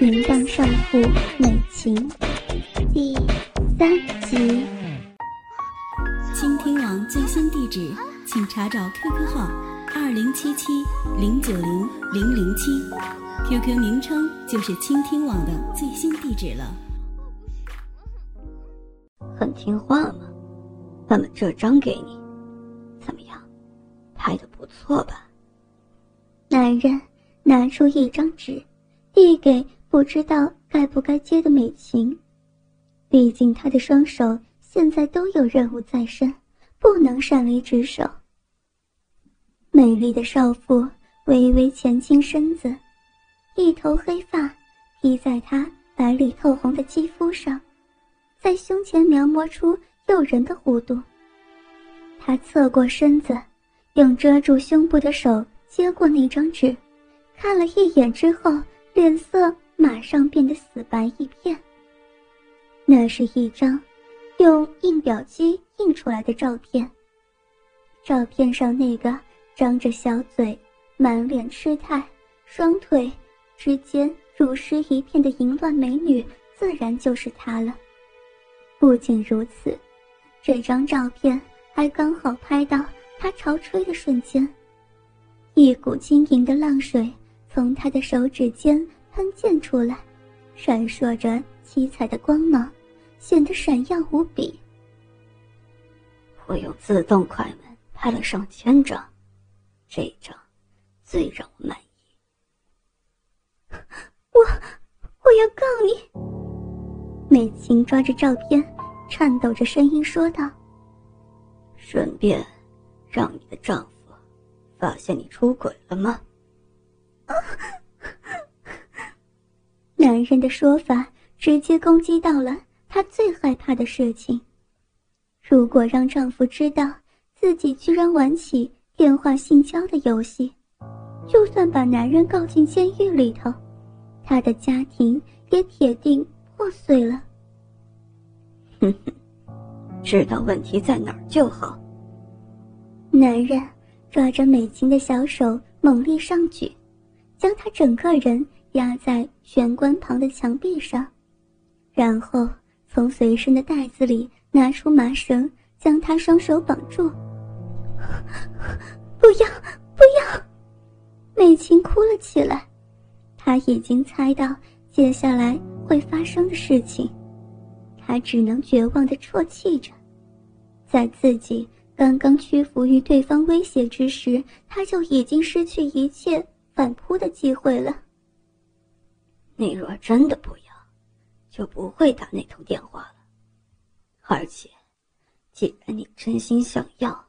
淫荡少妇美琴第三集。倾听网最新地址，请查找 QQ 号二零七七零九零零零七，QQ 名称就是倾听网的最新地址了。很听话吗？那么这张给你，怎么样？拍的不错吧？男人拿出一张纸，递给不知道该不该接的美琴。毕竟他的双手现在都有任务在身，不能擅离职守。美丽的少妇微微前倾身子，一头黑发披在她白里透红的肌肤上，在胸前描摹出诱人的弧度。她侧过身子，用遮住胸部的手。接过那张纸，看了一眼之后，脸色马上变得死白一片。那是一张用印表机印出来的照片。照片上那个张着小嘴、满脸痴态、双腿之间乳湿一片的淫乱美女，自然就是她了。不仅如此，这张照片还刚好拍到她潮吹的瞬间。一股晶莹的浪水从他的手指间喷溅出来，闪烁着七彩的光芒，显得闪耀无比。我用自动快门拍了上千张，这张最让我满意。我我要告你！美琴抓着照片，颤抖着声音说道：“顺便让你的丈夫。”发现你出轨了吗？男人的说法直接攻击到了她最害怕的事情。如果让丈夫知道自己居然玩起电话性交的游戏，就算把男人告进监狱里头，她的家庭也铁定破碎了。哼哼，知道问题在哪儿就好。男人。抓着美琴的小手，猛力上举，将她整个人压在玄关旁的墙壁上，然后从随身的袋子里拿出麻绳，将他双手绑住。不要，不要！美琴哭了起来，她已经猜到接下来会发生的事情，她只能绝望的啜泣着，在自己。刚刚屈服于对方威胁之时，她就已经失去一切反扑的机会了。你若真的不要，就不会打那通电话了。而且，既然你真心想要，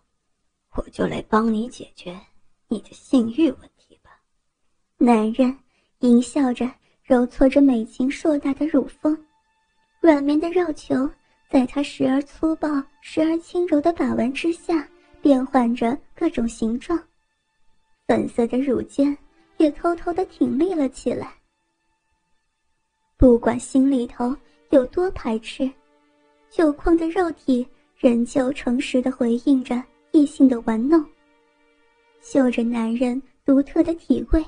我就来帮你解决你的性欲问题吧。男人淫笑着揉搓着美琴硕大的乳峰，软绵的肉球。在他时而粗暴、时而轻柔的把玩之下，变换着各种形状。粉色的乳尖也偷偷的挺立了起来。不管心里头有多排斥，酒矿的肉体仍旧诚实的回应着异性的玩弄。嗅着男人独特的体味，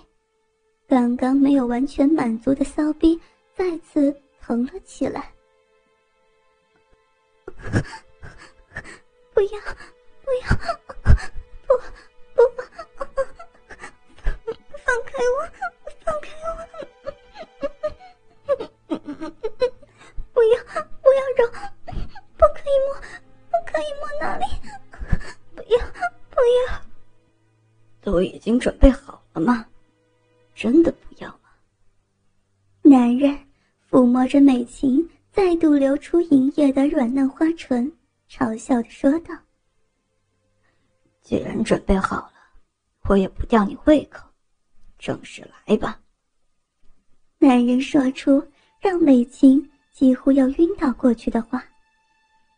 刚刚没有完全满足的骚逼再次疼了起来。不要，不要，不，不，放开我，不要，不要揉，不可以摸，不可以摸那里！不要，不要！都已经准备好了吗？真的不要吗？男人抚摸着美琴。再度流出银液的软嫩花唇，嘲笑的说道：“既然准备好了，我也不吊你胃口，正式来吧。”男人说出让美琴几乎要晕倒过去的话，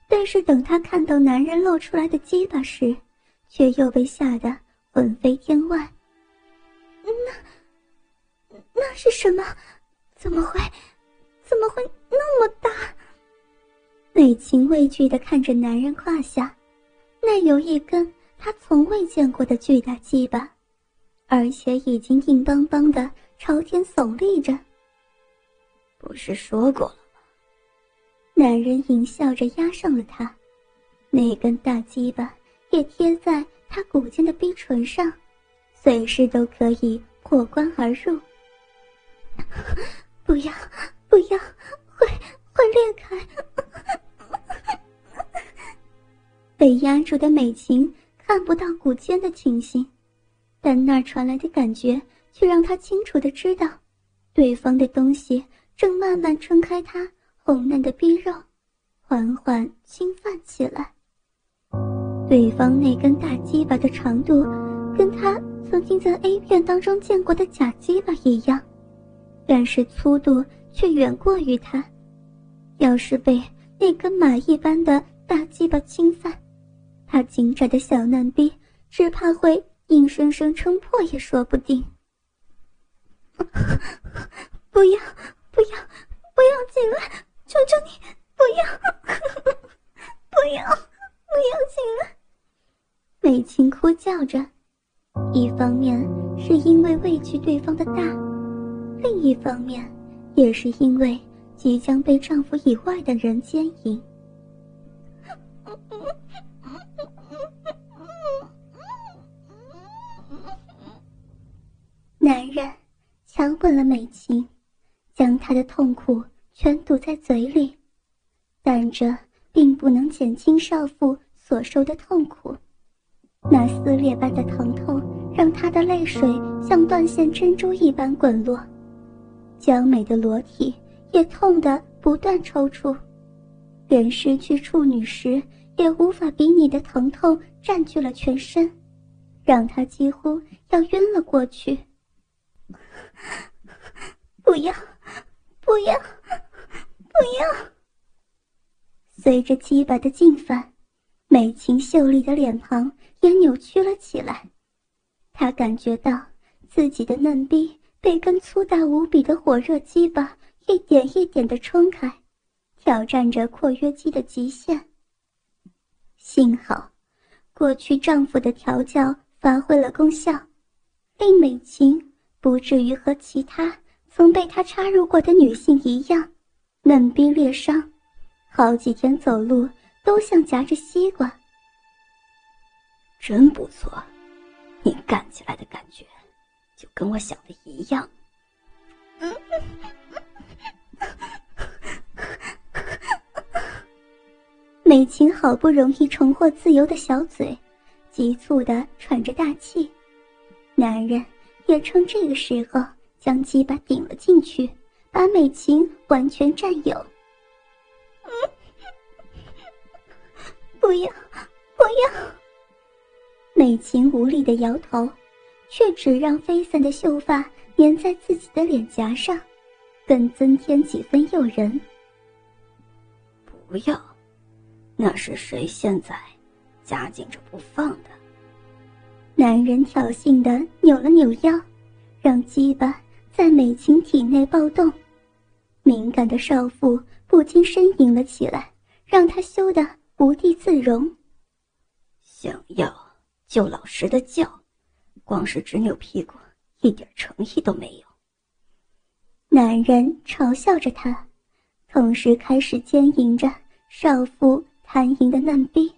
但是等他看到男人露出来的鸡巴时，却又被吓得魂飞天外。那，那是什么？怎么会？怎么会那么大？美琴畏惧的看着男人胯下，那有一根她从未见过的巨大鸡巴，而且已经硬邦邦的朝天耸立着。不是说过了？男人淫笑着压上了她，那根大鸡巴也贴在她骨间的逼唇上，随时都可以破关而入。不要，不要，会会裂开！被压住的美琴看不到骨尖的情形，但那传来的感觉却让她清楚的知道，对方的东西正慢慢撑开她红嫩的逼肉，缓缓侵犯起来。对方那根大鸡巴的长度，跟他曾经在 A 片当中见过的假鸡巴一样，但是粗度却远过于他。要是被那根马一般的大鸡巴侵犯，他紧窄的小嫩逼只怕会硬生生撑破也说不定。不要，不要，不要进来！求求你，不要，不要，不要进来！美琴哭叫着，一方面是因为畏惧对方的大，另一方面也是因为即将被丈夫以外的人奸淫。男人强吻了美琴，将她的痛苦全堵在嘴里，但这并不能减轻少妇所受的痛苦。那撕裂般的疼痛让她的泪水像断线珍珠一般滚落，娇美的裸体也痛得不断抽搐，连失去处女时也无法比拟的疼痛占据了全身，让她几乎要晕了过去。不要，不要，不要！随着鸡巴的进犯，美琴秀丽的脸庞也扭曲了起来。她感觉到自己的嫩逼被根粗大无比的火热鸡巴一点一点的冲开，挑战着括约肌的极限。幸好，过去丈夫的调教发挥了功效，令美琴。不至于和其他曾被他插入过的女性一样，嫩逼裂伤，好几天走路都像夹着西瓜。真不错，你干起来的感觉，就跟我想的一样。美琴好不容易重获自由的小嘴，急促的喘着大气，男人。也趁这个时候将鸡巴顶了进去，把美琴完全占有。不要，不要！美琴无力的摇头，却只让飞散的秀发粘在自己的脸颊上，更增添几分诱人。不要，那是谁现在夹紧着不放的？男人挑衅的扭了扭腰，让鸡巴在美琴体内暴动。敏感的少妇不禁呻吟了起来，让她羞得无地自容。想要就老实的叫，光是直扭屁股，一点诚意都没有。男人嘲笑着她，同时开始奸淫着少妇弹淫的嫩逼。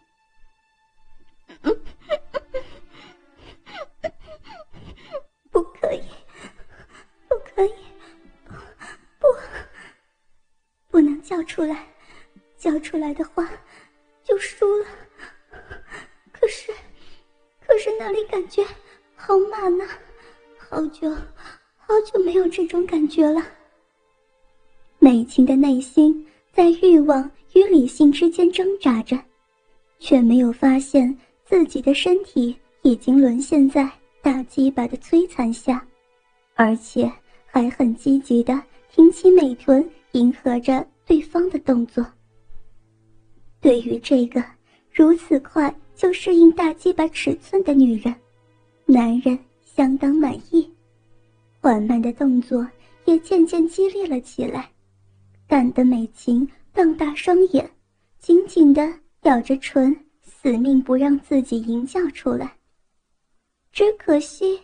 叫出来，叫出来的话就输了。可是，可是那里感觉好满呐，好久，好久没有这种感觉了。美琴的内心在欲望与理性之间挣扎着，却没有发现自己的身体已经沦陷在。大鸡巴的摧残下，而且还很积极的挺起美臀，迎合着对方的动作。对于这个如此快就适应大鸡巴尺寸的女人，男人相当满意，缓慢的动作也渐渐激烈了起来，干得美琴瞪大双眼，紧紧的咬着唇，死命不让自己吟叫出来。只可惜，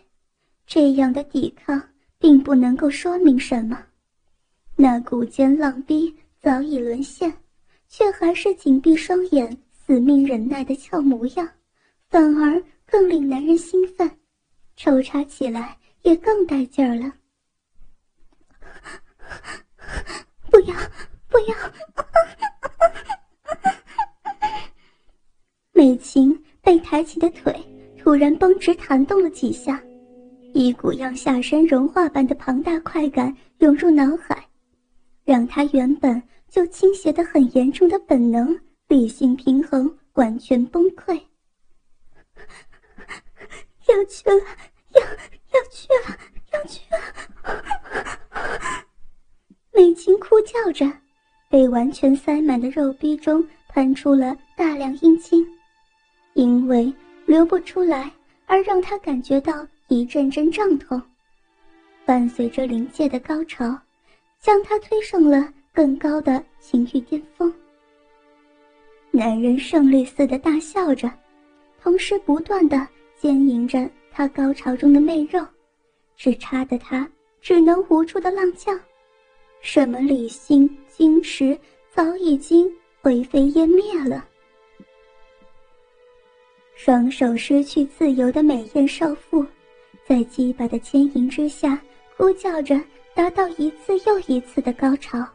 这样的抵抗并不能够说明什么。那股尖浪逼早已沦陷，却还是紧闭双眼，死命忍耐的俏模样，反而更令男人兴奋，抽插起来也更带劲儿了。不要，不要！美琴被抬起的腿突然绷直弹动了几下，一股让下身融化般的庞大快感涌入脑海，让他原本就倾斜的很严重的本能理性平衡完全崩溃。要去了，要要去了，要去了！美琴哭叫着，被完全塞满的肉壁中喷出了大量阴茎。因为流不出来，而让他感觉到一阵阵胀痛，伴随着临界的高潮，将他推上了更高的情欲巅峰。男人胜利似的大笑着，同时不断的奸淫着他高潮中的媚肉，只差的他只能无助的浪叫，什么理性矜持早已经灰飞烟灭了。双手失去自由的美艳少妇，在鸡巴的牵引之下，呼叫着达到一次又一次的高潮。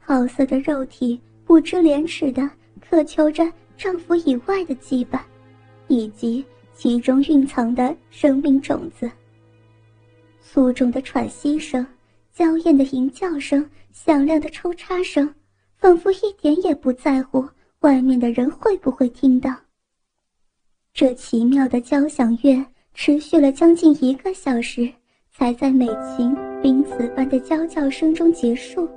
好色的肉体不知廉耻的渴求着丈夫以外的羁绊，以及其中蕴藏的生命种子。粗重的喘息声、娇艳的吟叫声、响亮的抽插声，仿佛一点也不在乎外面的人会不会听到。这奇妙的交响乐持续了将近一个小时，才在美琴濒死般的娇叫声中结束。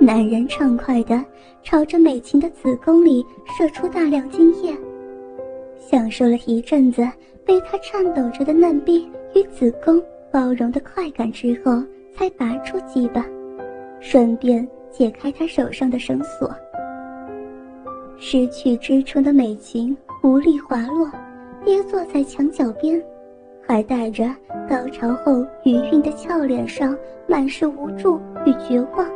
男人畅快地朝着美琴的子宫里射出大量精液，享受了一阵子被她颤抖着的嫩逼与子宫包容的快感之后，才拔出鸡巴，顺便解开他手上的绳索。失去支撑的美琴。无力滑落，跌坐在墙角边，还带着高潮后余韵的俏脸上满是无助与绝望，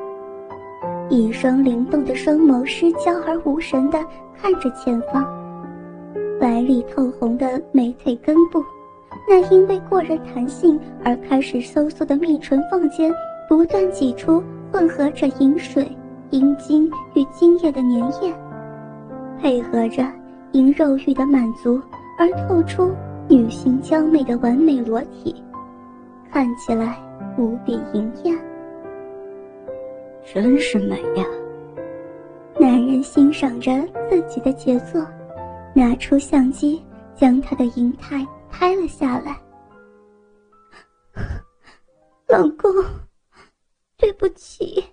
一双灵动的双眸失焦而无神地看着前方，白里透红的美腿根部，那因为过人弹性而开始收缩的蜜唇缝间，不断挤出混合着饮水、阴茎与精液的粘液，配合着。因肉欲的满足而透出女性娇美的完美裸体，看起来无比淫艳。真是美呀！男人欣赏着自己的杰作，拿出相机将她的银态拍了下来。老公，对不起。